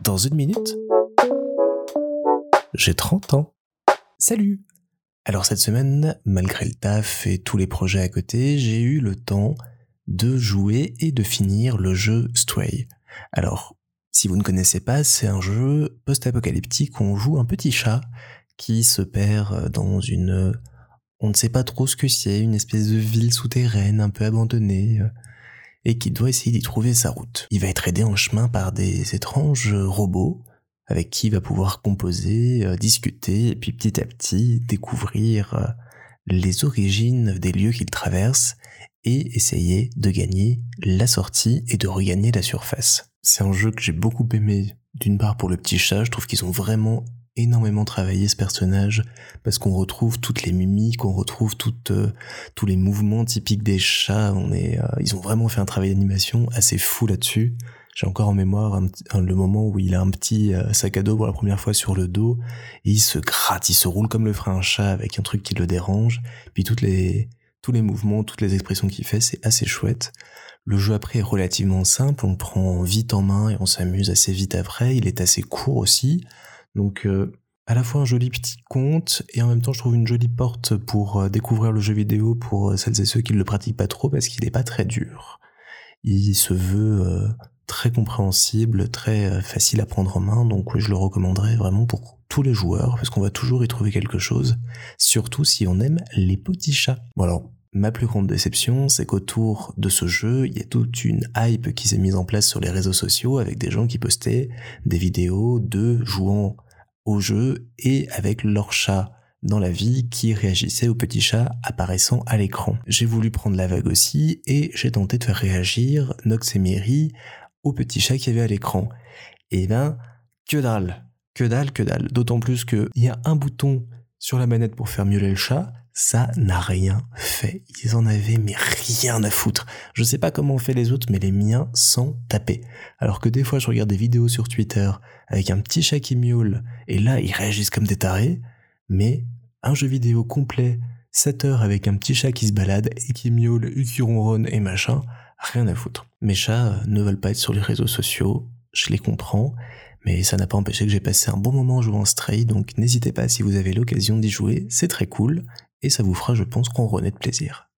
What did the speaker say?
Dans une minute, j'ai 30 ans. Salut Alors cette semaine, malgré le taf et tous les projets à côté, j'ai eu le temps de jouer et de finir le jeu Stray. Alors, si vous ne connaissez pas, c'est un jeu post-apocalyptique où on joue un petit chat qui se perd dans une... On ne sait pas trop ce que c'est, une espèce de ville souterraine un peu abandonnée, et qui doit essayer d'y trouver sa route. Il va être aidé en chemin par des étranges robots avec qui il va pouvoir composer, euh, discuter, et puis petit à petit découvrir euh, les origines des lieux qu'il traverse et essayer de gagner la sortie et de regagner la surface. C'est un jeu que j'ai beaucoup aimé, d'une part pour le petit chat, je trouve qu'ils ont vraiment énormément travaillé ce personnage parce qu'on retrouve toutes les mimiques, on retrouve toutes, euh, tous les mouvements typiques des chats. On est, euh, ils ont vraiment fait un travail d'animation assez fou là-dessus. J'ai encore en mémoire le moment où il a un petit euh, sac à dos pour la première fois sur le dos et il se gratte, il se roule comme le ferait un chat avec un truc qui le dérange. Puis toutes les, tous les mouvements, toutes les expressions qu'il fait, c'est assez chouette. Le jeu après est relativement simple, on prend vite en main et on s'amuse assez vite après. Il est assez court aussi. Donc euh, à la fois un joli petit conte et en même temps je trouve une jolie porte pour euh, découvrir le jeu vidéo pour euh, celles et ceux qui ne le pratiquent pas trop parce qu'il n'est pas très dur. Il se veut très compréhensible, très facile à prendre en main, donc je le recommanderais vraiment pour tous les joueurs parce qu'on va toujours y trouver quelque chose, surtout si on aime les petits chats. Bon alors, Ma plus grande déception, c'est qu'autour de ce jeu, il y a toute une hype qui s'est mise en place sur les réseaux sociaux avec des gens qui postaient des vidéos de jouant au jeu et avec leur chat dans la vie qui réagissait aux petits chats apparaissant à l'écran. J'ai voulu prendre la vague aussi et j'ai tenté de faire réagir Nox et Mary aux petits chats qu'il y avait à l'écran. Et eh ben, que dalle, que dalle, que dalle. D'autant plus qu'il y a un bouton sur la manette pour faire miauler le chat, ça n'a rien fait. Ils en avaient mais rien à foutre. Je sais pas comment on fait les autres, mais les miens sont tapés. Alors que des fois je regarde des vidéos sur Twitter avec un petit chat qui miaule, et là ils réagissent comme des tarés, mais un jeu vidéo complet, 7 heures avec un petit chat qui se balade et qui miaule et qui ronronne et machin, rien à foutre. Mes chats ne veulent pas être sur les réseaux sociaux, je les comprends, mais ça n'a pas empêché que j'ai passé un bon moment en jouant Stray, donc n'hésitez pas si vous avez l'occasion d'y jouer, c'est très cool, et ça vous fera, je pense, ronronner de plaisir.